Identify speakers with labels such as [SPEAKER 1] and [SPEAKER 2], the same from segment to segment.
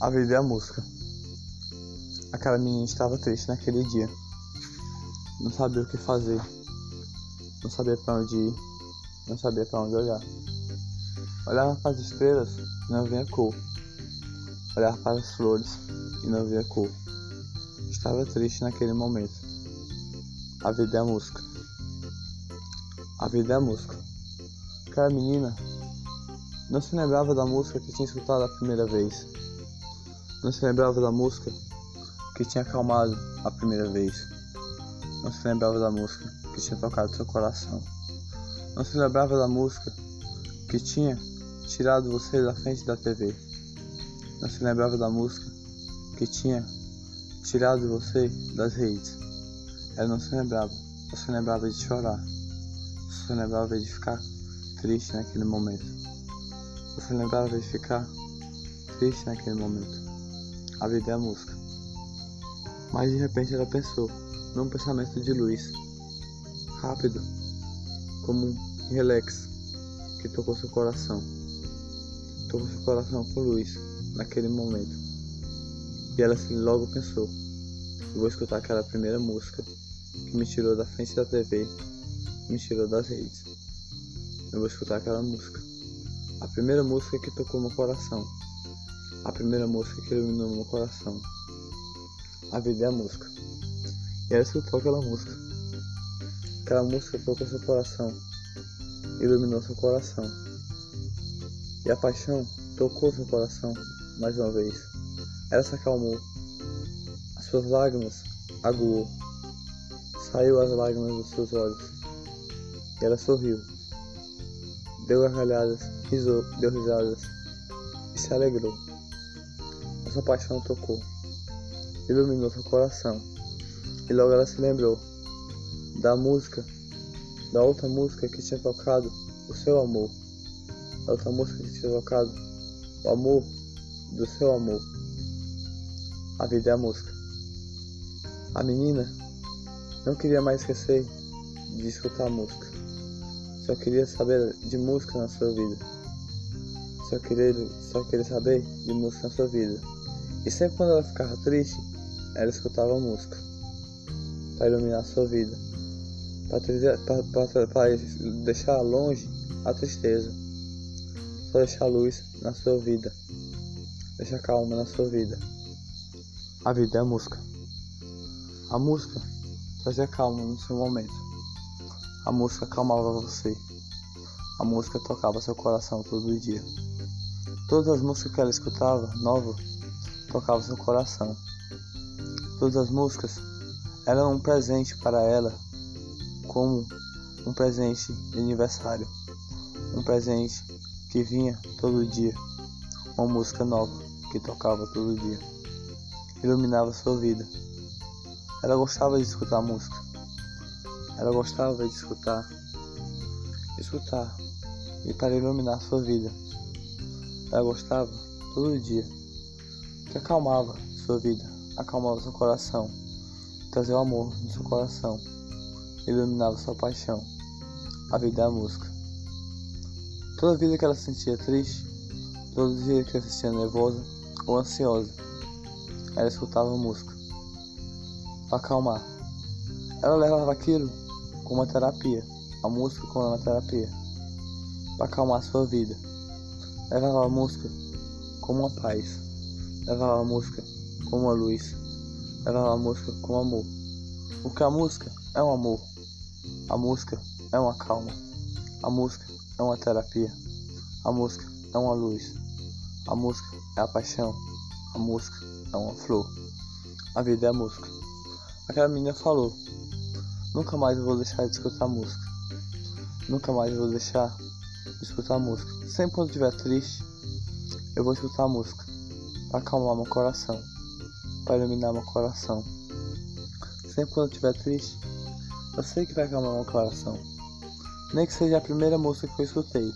[SPEAKER 1] A vida é a música. Aquela menina estava triste naquele dia. Não sabia o que fazer. Não sabia para onde ir. Não sabia para onde olhar. Olhava para as estrelas e não via cor. Olhava para as flores e não via cor. Estava triste naquele momento. A vida é a música. A vida é a música. Aquela menina não se lembrava da música que tinha escutado a primeira vez. Não se lembrava da música que tinha acalmado a primeira vez. Não se lembrava da música que tinha tocado seu coração. Não se lembrava da música que tinha tirado você da frente da TV. Não se lembrava da música que tinha tirado você das redes. Ela não se lembrava. Só se lembrava de chorar. Se lembrava de ficar triste naquele momento. Se lembrava de ficar triste naquele momento. A vida é a música. Mas de repente ela pensou num pensamento de luz, rápido, como um relax que tocou seu coração. Tocou seu coração com luz naquele momento. E ela logo pensou: vou escutar aquela primeira música que me tirou da frente da TV, me tirou das redes. Eu vou escutar aquela música. A primeira música que tocou meu coração a primeira música que iluminou meu coração. A vida é a música. E ela escutou aquela música. Aquela música tocou seu coração, iluminou seu coração. E a paixão tocou seu coração mais uma vez. Ela se acalmou. As suas lágrimas aguou. Saiu as lágrimas dos seus olhos. E ela sorriu. Deu gargalhadas, risou, deu risadas e se alegrou. Essa paixão tocou, iluminou seu coração. E logo ela se lembrou da música, da outra música que tinha tocado o seu amor. Da outra música que tinha tocado o amor do seu amor. A vida é a música. A menina não queria mais esquecer de escutar música. Só queria saber de música na sua vida. Só queria, só queria saber de música na sua vida. E sempre quando ela ficava triste, ela escutava música para iluminar sua vida, para deixar longe a tristeza, para deixar luz na sua vida, deixar calma na sua vida. A vida é a música. A música trazia calma no seu momento. A música acalmava você. A música tocava seu coração todo dia. Todas as músicas que ela escutava, novas, tocava seu coração. Todas as músicas eram um presente para ela, como um presente de aniversário, um presente que vinha todo dia, uma música nova que tocava todo dia, iluminava sua vida. Ela gostava de escutar música, ela gostava de escutar, escutar e para iluminar sua vida. Ela gostava todo dia que acalmava sua vida, acalmava seu coração, trazia o amor no seu coração, iluminava sua paixão. A vida é a música. Toda vida que ela se sentia triste, todo dia que ela se sentia nervosa ou ansiosa, ela escutava música para acalmar. Ela levava aquilo como uma terapia, a música como uma terapia, para acalmar sua vida. Levava a música como uma paz levava a música como a luz, levava a música como amor. Porque a música é um amor, a música é uma calma, a música é uma terapia, a música é uma luz, a música é a paixão, a música é uma flor, a vida é a música. Aquela menina falou: Nunca mais vou deixar de escutar música, nunca mais vou deixar de escutar música. Sempre quando estiver triste, eu vou escutar música para acalmar meu coração, para iluminar meu coração. Sempre quando eu estiver triste, eu sei que vai acalmar meu coração. Nem que seja a primeira música que eu escutei,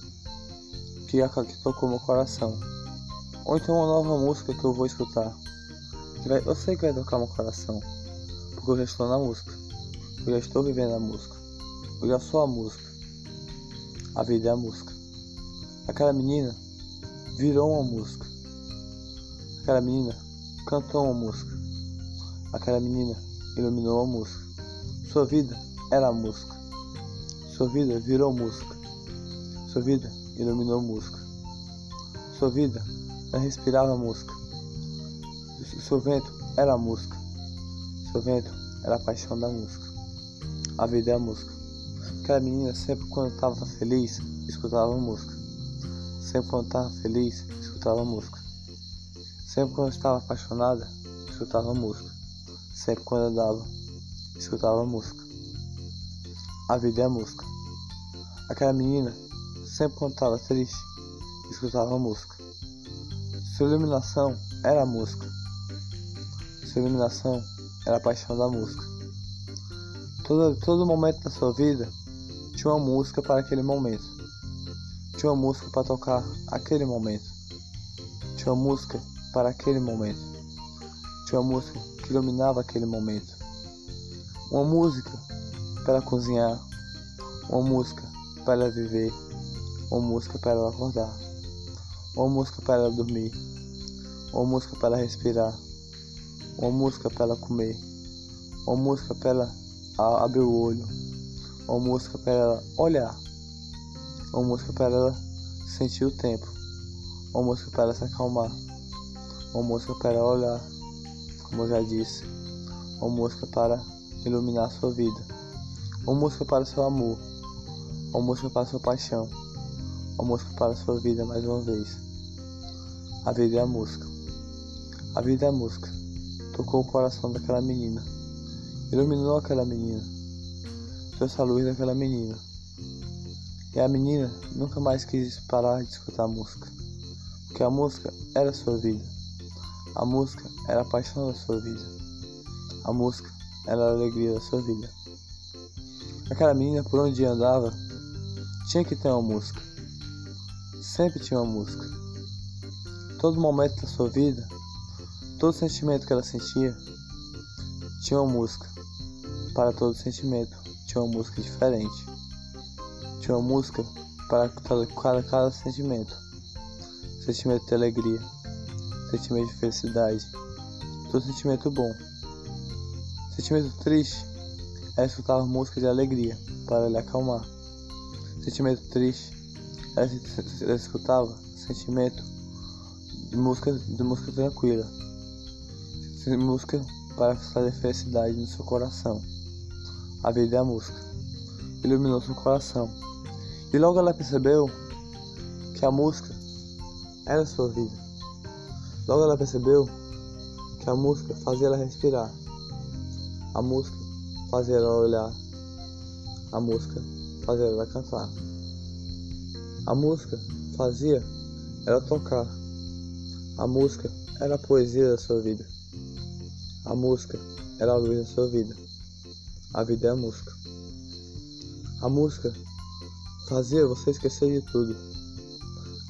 [SPEAKER 1] que, que tocou meu coração. Ou então uma nova música que eu vou escutar. Que vai, eu sei que vai tocar meu coração. Porque eu já estou na música. Eu já estou vivendo a música. Eu já sou a música. A vida é a música. Aquela menina virou uma música. Aquela menina cantou uma música. Aquela menina iluminou a música. Sua vida era a música. Sua vida virou música. Sua vida iluminou música. Sua vida respirava música. Seu vento era a música. Seu vento era a paixão da música. A vida é a música. Aquela menina sempre quando estava feliz escutava música. Sempre quando estava feliz escutava música. Sempre quando estava apaixonada escutava música. Sempre quando andava escutava música. A vida é a música. Aquela menina sempre quando estava triste escutava música. Sua iluminação era a música. Sua iluminação era a paixão da música. Todo, todo momento da sua vida tinha uma música para aquele momento. Tinha uma música para tocar aquele momento. Tinha uma música para aquele momento. Tinha uma música que iluminava aquele momento. Uma música para cozinhar. Uma música para ela viver. Uma música para ela acordar. Uma música para ela dormir. Uma música para ela respirar. Uma música para ela comer. Uma música para ela abrir o olho. Uma música para ela olhar. Uma música para ela sentir o tempo. Uma música para ela se acalmar. Uma música para olhar, como eu já disse. Uma música para iluminar sua vida. Uma música para o seu amor. Uma música para a sua paixão. Uma música para sua vida mais uma vez. A vida é a música. A vida é a música. Tocou o coração daquela menina. Iluminou aquela menina. Trouxe a luz daquela menina. E a menina nunca mais quis parar de escutar a música. Porque a música era sua vida. A música era a paixão da sua vida. A música era a alegria da sua vida. Aquela menina por onde andava tinha que ter uma música. Sempre tinha uma música. Todo momento da sua vida, todo sentimento que ela sentia, tinha uma música. Para todo sentimento, tinha uma música diferente. Tinha uma música para cada, cada sentimento. Sentimento de alegria, sentimento de felicidade, todo sentimento bom. Sentimento triste, ela escutava música de alegria para lhe acalmar. Sentimento triste, ela, ela escutava sentimento de música, de música tranquila, música para fazer felicidade no seu coração. A vida é a música. Iluminou seu coração. E logo ela percebeu que a música era a sua vida. Logo ela percebeu que a música fazia ela respirar. A música fazia ela olhar. A música fazia ela cantar. A música fazia ela tocar. A música era a poesia da sua vida. A música era a luz da sua vida. A vida é a música. A música fazia você esquecer de tudo.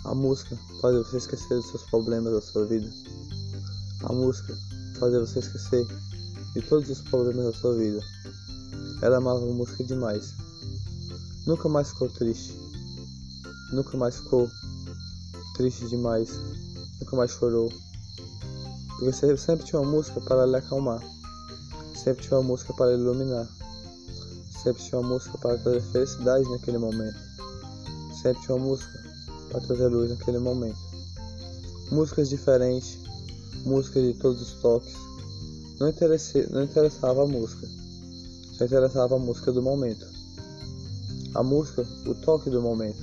[SPEAKER 1] A música fazia você esquecer dos seus problemas da sua vida. A música fazia você esquecer de todos os problemas da sua vida. Ela amava a música demais. Nunca mais ficou triste. Nunca mais ficou triste demais. Nunca mais chorou. Porque sempre tinha uma música para lhe acalmar. Sempre tinha uma música para iluminar. Sempre tinha uma música para trazer felicidade naquele momento. Sempre tinha uma música para trazer luz naquele momento. Músicas diferentes, músicas de todos os toques. Não, não interessava a música, só interessava a música do momento. A música, o toque do momento.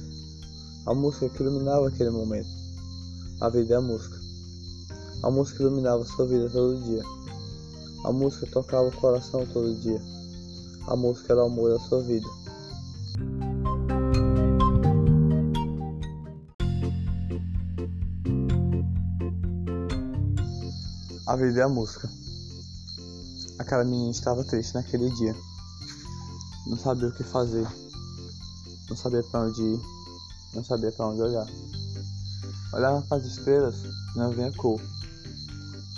[SPEAKER 1] A música que iluminava aquele momento. A vida é a música. A música iluminava sua vida todo dia. A música tocava o coração todo dia. A música era o amor da sua vida. A vida a música. Aquela menina estava triste naquele dia. Não sabia o que fazer. Não sabia para onde ir. Não sabia para onde olhar. Olhava para as estrelas e não via cor.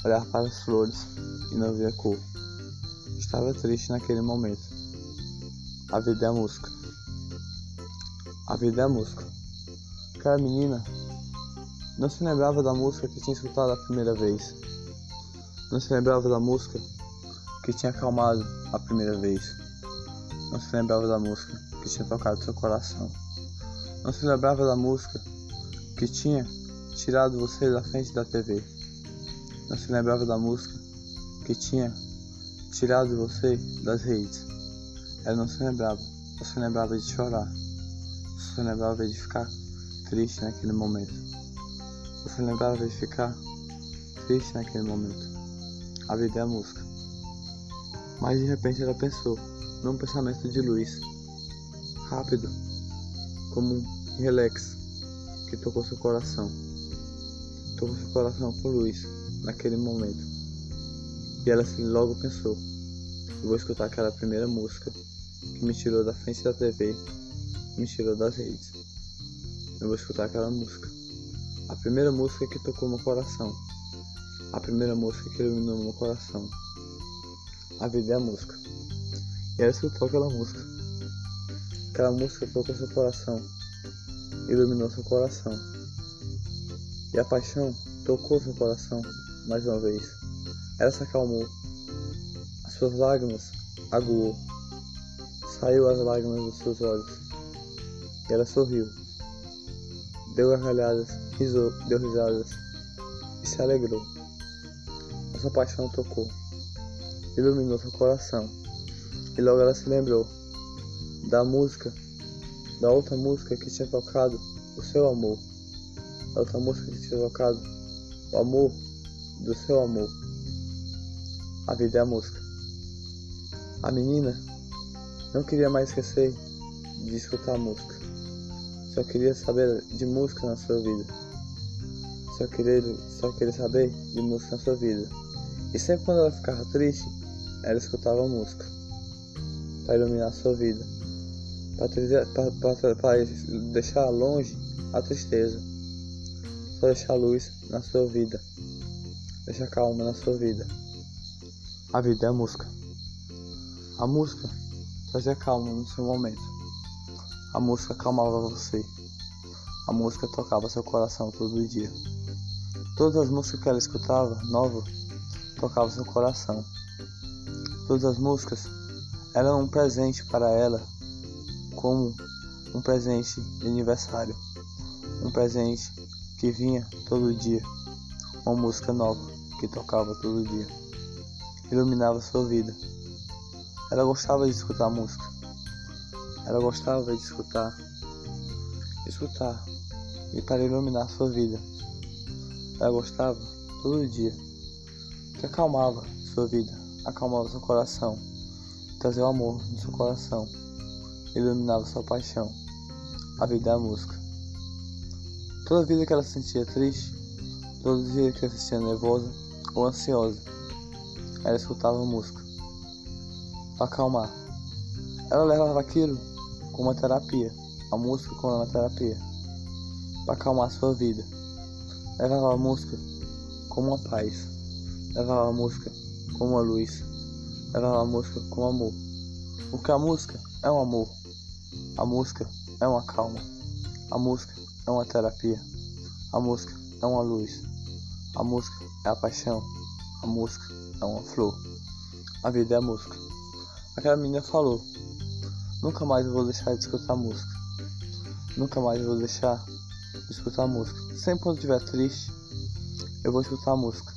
[SPEAKER 1] Olhava para as flores e não via cor. Estava triste naquele momento. A vida é a música. A vida é a música. Aquela menina Não se lembrava da música que tinha escutado a primeira vez. Não se lembrava da música que tinha acalmado a primeira vez. Não se lembrava da música que tinha tocado seu coração. Não se lembrava da música que tinha tirado você da frente da TV. Não se lembrava da música que tinha tirado você das redes. Ela não se lembrava. Não se lembrava de chorar. Se lembrava de ficar triste naquele momento. Você lembrava de ficar triste naquele momento. A vida é a música. Mas de repente ela pensou num pensamento de luz, rápido, como um relax que tocou seu coração. Tocou seu coração com luz naquele momento. E ela assim, logo pensou: eu vou escutar aquela primeira música que me tirou da frente da TV, me tirou das redes. Eu vou escutar aquela música. A primeira música que tocou meu coração. A primeira música que iluminou meu coração. A vida é a música. E ela escutou aquela música. Aquela música tocou seu coração. Iluminou seu coração. E a paixão tocou seu coração mais uma vez. Ela se acalmou. As suas lágrimas aguou. Saiu as lágrimas dos seus olhos. E ela sorriu deu gargalhadas, risou, deu risadas e se alegrou. Essa paixão tocou, iluminou seu coração e logo ela se lembrou da música, da outra música que tinha tocado o seu amor, da outra música que tinha tocado o amor do seu amor. A vida é a música. A menina não queria mais esquecer de escutar música. Só queria saber de música na sua vida. Só queria, só queria saber de música na sua vida. E sempre quando ela ficava triste, ela escutava música. Para iluminar a sua vida. Para deixar longe a tristeza. Só deixar luz na sua vida. Deixar calma na sua vida. A vida é a música. A música trazia calma no seu momento. A música acalmava você. A música tocava seu coração todo dia. Todas as músicas que ela escutava, nova, tocavam seu coração. Todas as músicas eram um presente para ela, como um presente de aniversário. Um presente que vinha todo dia. Uma música nova que tocava todo dia. Iluminava sua vida. Ela gostava de escutar música. Ela gostava de escutar, escutar e para iluminar sua vida. Ela gostava todo dia que acalmava sua vida, acalmava seu coração, trazia o amor no seu coração, iluminava sua paixão. A vida é a música. Toda vida que ela se sentia triste, todo dia que ela se sentia nervosa ou ansiosa, ela escutava música para acalmar. Ela levava aquilo como uma terapia, a música como uma terapia, para acalmar sua vida. Levava a música como uma paz, levava a música como uma luz, levava a música como amor. Porque a música é um amor, a música é uma calma, a música é uma terapia, a música é uma luz, a música é a paixão, a música é uma flor, a vida é a música. Aquela menina falou Nunca mais vou deixar de escutar música. Nunca mais vou deixar de escutar música. Sempre quando estiver triste, eu vou escutar música.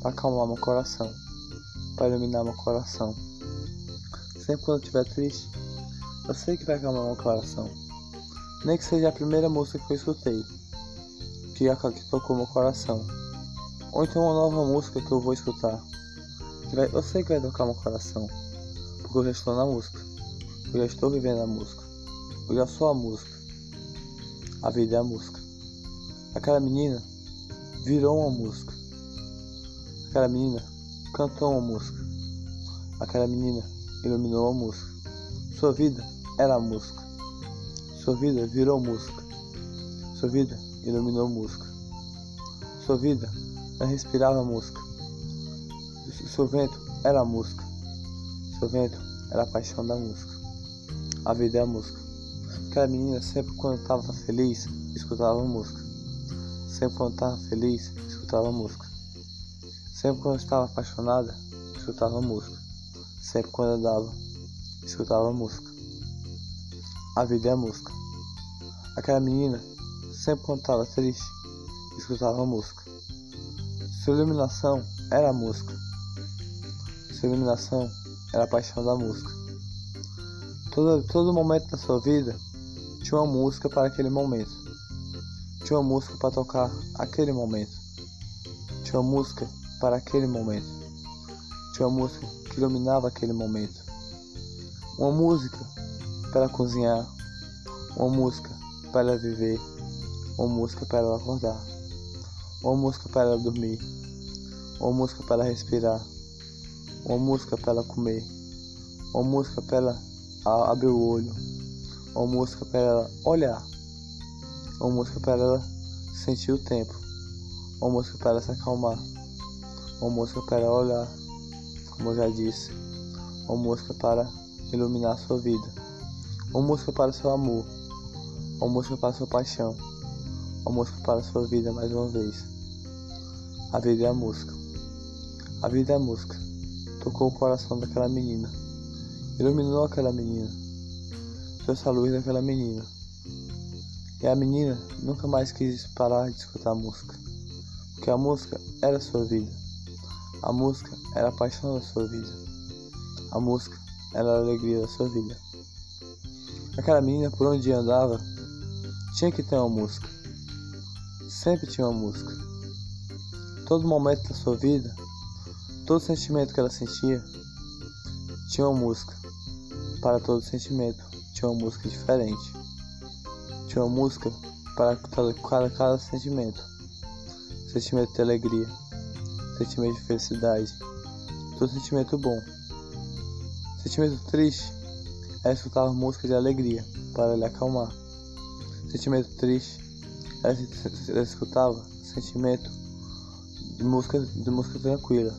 [SPEAKER 1] Para acalmar meu coração. Para iluminar meu coração. Sempre quando estiver triste, eu sei que vai acalmar meu coração. Nem que seja a primeira música que eu escutei. Que, que tocou meu coração. Ou então uma nova música que eu vou escutar. Que vai, eu sei que vai tocar meu coração. Porque eu já estou na música. Eu já estou vivendo a música. Eu já sou a música. A vida é a música. Aquela menina virou uma música. Aquela menina cantou uma música. Aquela menina iluminou a música. Sua vida era a música. Sua vida virou música. Sua vida iluminou música. Sua vida respirava música. Seu vento era a música. Seu vento era a paixão da música. A vida é a música. Aquela menina sempre quando estava feliz, escutava música. Sempre quando estava feliz, escutava música. Sempre quando estava apaixonada, escutava música. Sempre quando andava, escutava música. A vida é música. Aquela menina, sempre quando estava triste, escutava música. Sua iluminação era a música. Sua iluminação era a paixão da música. Todo, todo momento da sua vida tinha uma música para aquele momento. Tinha uma música para tocar aquele momento. Tinha uma música para aquele momento. Tinha uma música que iluminava aquele momento. Uma música para cozinhar. Uma música para ela viver. Uma música para ela acordar. Uma música para ela dormir. Uma música para ela respirar. Uma música para ela comer. Uma música para ela abrir o olho. Uma música para ela olhar. Uma música para ela sentir o tempo. Uma música para ela se acalmar. Uma música para olhar, como eu já disse. Uma música para iluminar sua vida. Uma música para seu amor. Uma música para sua paixão. Uma música para sua vida mais uma vez. A vida é a música. A vida é a música. Tocou o coração daquela menina. Iluminou aquela menina. Trouxe a luz daquela menina. E a menina nunca mais quis parar de escutar a música. Porque a música era sua vida. A música era a paixão da sua vida. A música era a alegria da sua vida. Aquela menina por onde andava tinha que ter uma música. Sempre tinha uma música. Todo momento da sua vida, todo sentimento que ela sentia, tinha uma música. Para todo sentimento, tinha uma música diferente. Tinha uma música para cada, cada sentimento. Sentimento de alegria, sentimento de felicidade, todo sentimento bom. Sentimento triste, ela escutava música de alegria para lhe acalmar. Sentimento triste, ela, ela escutava sentimento de música, de música tranquila,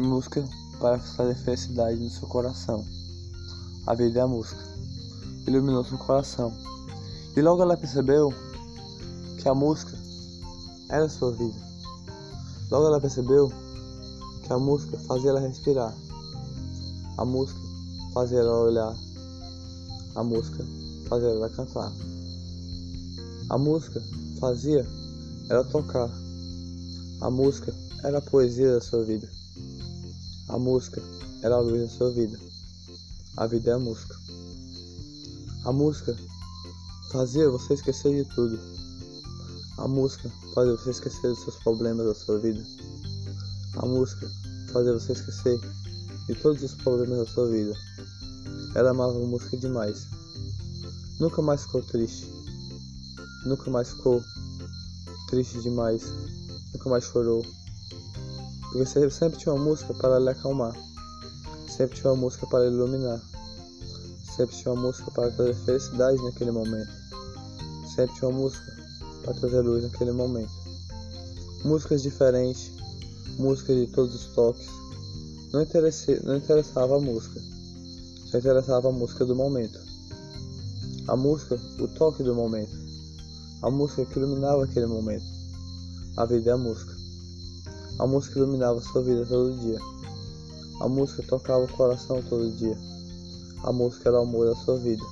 [SPEAKER 1] música para fazer felicidade no seu coração. A vida é a música. Iluminou seu coração. E logo ela percebeu que a música era sua vida. Logo ela percebeu que a música fazia ela respirar. A música fazia ela olhar. A música fazia ela cantar. A música fazia ela tocar. A música era a poesia da sua vida. A música era a luz da sua vida. A vida é a música. A música fazia você esquecer de tudo. A música fazia você esquecer dos seus problemas da sua vida. A música fazia você esquecer de todos os problemas da sua vida. Ela amava a música demais. Nunca mais ficou triste. Nunca mais ficou triste demais. Nunca mais chorou. Porque sempre tinha uma música para lhe acalmar. Sempre tinha uma música para iluminar. Sempre tinha uma música para trazer felicidade naquele momento. Sempre tinha uma música para trazer luz naquele momento. Músicas diferentes, músicas de todos os toques. Não, não interessava a música, só interessava a música do momento. A música, o toque do momento. A música que iluminava aquele momento. A vida é a música. A música iluminava sua vida todo dia. A música tocava o coração todo dia. A música era o amor da sua vida.